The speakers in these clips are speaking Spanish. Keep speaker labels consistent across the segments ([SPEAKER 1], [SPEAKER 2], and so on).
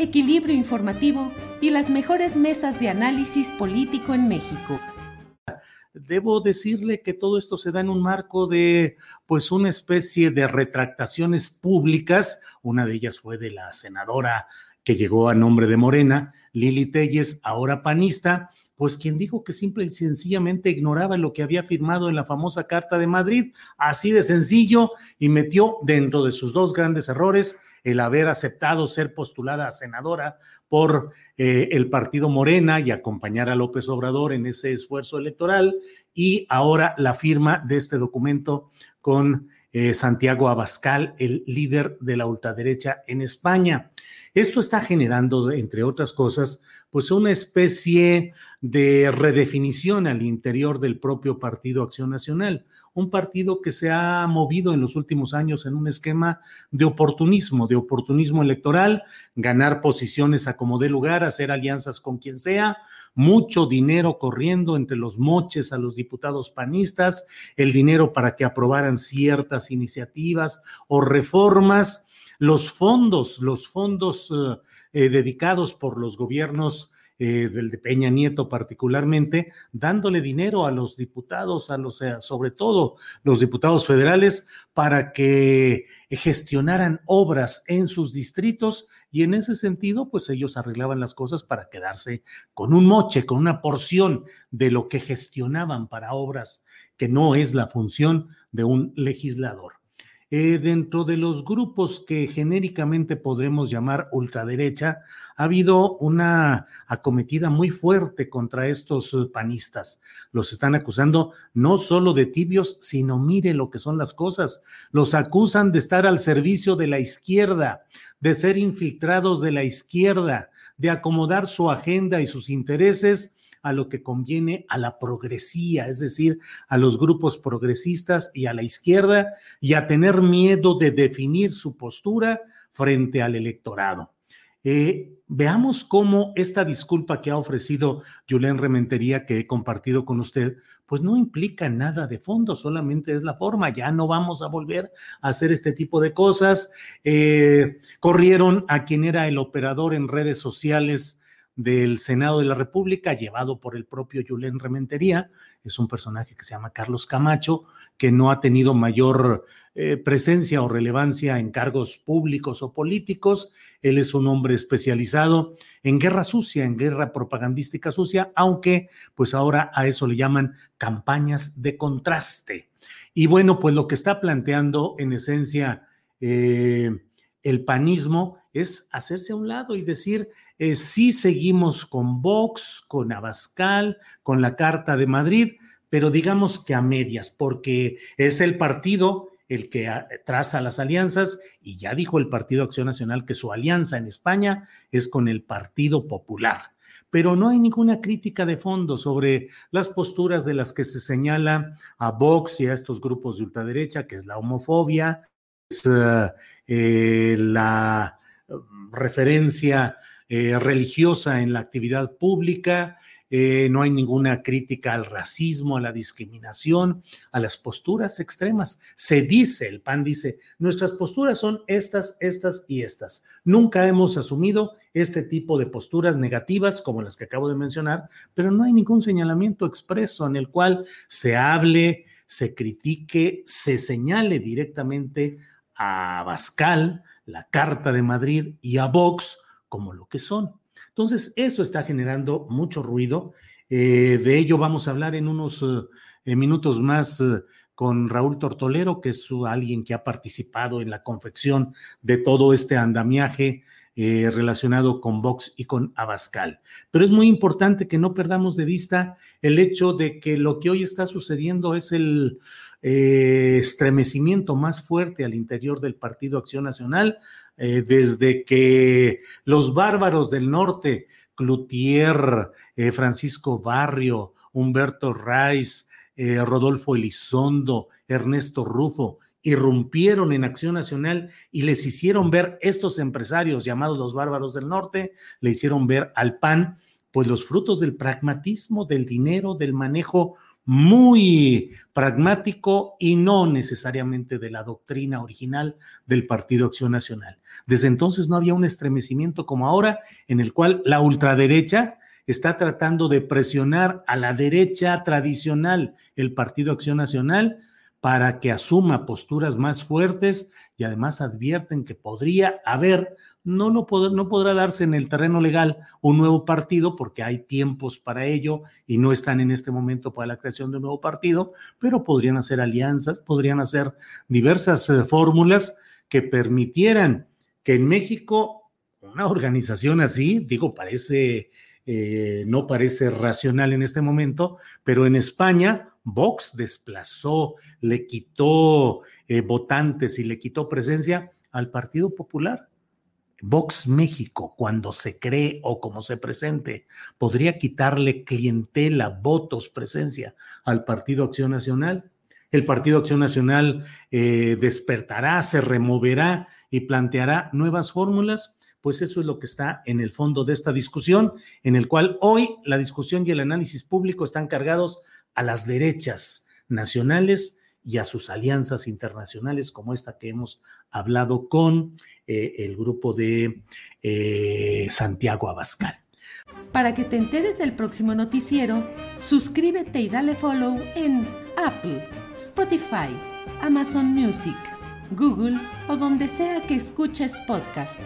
[SPEAKER 1] equilibrio informativo y las mejores mesas de análisis político en México.
[SPEAKER 2] Debo decirle que todo esto se da en un marco de, pues, una especie de retractaciones públicas. Una de ellas fue de la senadora que llegó a nombre de Morena, Lili Telles, ahora panista, pues quien dijo que simple y sencillamente ignoraba lo que había firmado en la famosa Carta de Madrid, así de sencillo, y metió dentro de sus dos grandes errores el haber aceptado ser postulada a senadora por eh, el partido Morena y acompañar a López Obrador en ese esfuerzo electoral, y ahora la firma de este documento con eh, Santiago Abascal, el líder de la ultraderecha en España. Esto está generando, entre otras cosas, pues una especie de redefinición al interior del propio Partido Acción Nacional, un partido que se ha movido en los últimos años en un esquema de oportunismo, de oportunismo electoral, ganar posiciones a como dé lugar, hacer alianzas con quien sea, mucho dinero corriendo entre los moches a los diputados panistas, el dinero para que aprobaran ciertas iniciativas o reformas los fondos, los fondos eh, eh, dedicados por los gobiernos eh, del de Peña Nieto particularmente, dándole dinero a los diputados, a los, sobre todo los diputados federales, para que gestionaran obras en sus distritos y en ese sentido, pues ellos arreglaban las cosas para quedarse con un moche, con una porción de lo que gestionaban para obras, que no es la función de un legislador. Eh, dentro de los grupos que genéricamente podremos llamar ultraderecha, ha habido una acometida muy fuerte contra estos eh, panistas. Los están acusando no solo de tibios, sino mire lo que son las cosas. Los acusan de estar al servicio de la izquierda, de ser infiltrados de la izquierda, de acomodar su agenda y sus intereses a lo que conviene a la progresía, es decir, a los grupos progresistas y a la izquierda, y a tener miedo de definir su postura frente al electorado. Eh, veamos cómo esta disculpa que ha ofrecido Julián Rementería, que he compartido con usted, pues no implica nada de fondo, solamente es la forma. Ya no vamos a volver a hacer este tipo de cosas. Eh, corrieron a quien era el operador en redes sociales del Senado de la República, llevado por el propio Julen Rementería. Es un personaje que se llama Carlos Camacho, que no ha tenido mayor eh, presencia o relevancia en cargos públicos o políticos. Él es un hombre especializado en guerra sucia, en guerra propagandística sucia, aunque pues ahora a eso le llaman campañas de contraste. Y bueno, pues lo que está planteando en esencia eh, el panismo es hacerse a un lado y decir, eh, sí seguimos con Vox, con Abascal, con la Carta de Madrid, pero digamos que a medias, porque es el partido el que traza las alianzas y ya dijo el Partido Acción Nacional que su alianza en España es con el Partido Popular. Pero no hay ninguna crítica de fondo sobre las posturas de las que se señala a Vox y a estos grupos de ultraderecha, que es la homofobia, eh, la referencia eh, religiosa en la actividad pública, eh, no hay ninguna crítica al racismo, a la discriminación, a las posturas extremas. Se dice, el PAN dice, nuestras posturas son estas, estas y estas. Nunca hemos asumido este tipo de posturas negativas como las que acabo de mencionar, pero no hay ningún señalamiento expreso en el cual se hable, se critique, se señale directamente a Bascal, la Carta de Madrid y a Vox como lo que son. Entonces, eso está generando mucho ruido. Eh, de ello vamos a hablar en unos eh, minutos más eh, con Raúl Tortolero, que es alguien que ha participado en la confección de todo este andamiaje relacionado con Vox y con Abascal. Pero es muy importante que no perdamos de vista el hecho de que lo que hoy está sucediendo es el estremecimiento más fuerte al interior del Partido Acción Nacional eh, desde que los bárbaros del norte, Cloutier, eh, Francisco Barrio, Humberto Reis, eh, Rodolfo Elizondo, Ernesto Rufo, irrumpieron en Acción Nacional y les hicieron ver estos empresarios llamados los bárbaros del norte, le hicieron ver al PAN, pues los frutos del pragmatismo, del dinero, del manejo muy pragmático y no necesariamente de la doctrina original del Partido Acción Nacional. Desde entonces no había un estremecimiento como ahora en el cual la ultraderecha está tratando de presionar a la derecha tradicional, el Partido Acción Nacional, para que asuma posturas más fuertes y además advierten que podría haber no, no, no podrá darse en el terreno legal un nuevo partido porque hay tiempos para ello y no están en este momento para la creación de un nuevo partido, pero podrían hacer alianzas, podrían hacer diversas eh, fórmulas que permitieran que en México una organización así, digo, parece, eh, no parece racional en este momento, pero en España Vox desplazó, le quitó eh, votantes y le quitó presencia al Partido Popular. Vox México, cuando se cree o como se presente, podría quitarle clientela, votos, presencia al Partido Acción Nacional. El Partido Acción Nacional eh, despertará, se removerá y planteará nuevas fórmulas. Pues eso es lo que está en el fondo de esta discusión, en el cual hoy la discusión y el análisis público están cargados a las derechas nacionales y a sus alianzas internacionales como esta que hemos hablado con eh, el grupo de eh, Santiago Abascal.
[SPEAKER 1] Para que te enteres del próximo noticiero, suscríbete y dale follow en Apple, Spotify, Amazon Music, Google o donde sea que escuches podcast.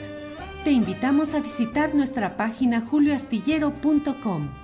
[SPEAKER 1] Te invitamos a visitar nuestra página julioastillero.com.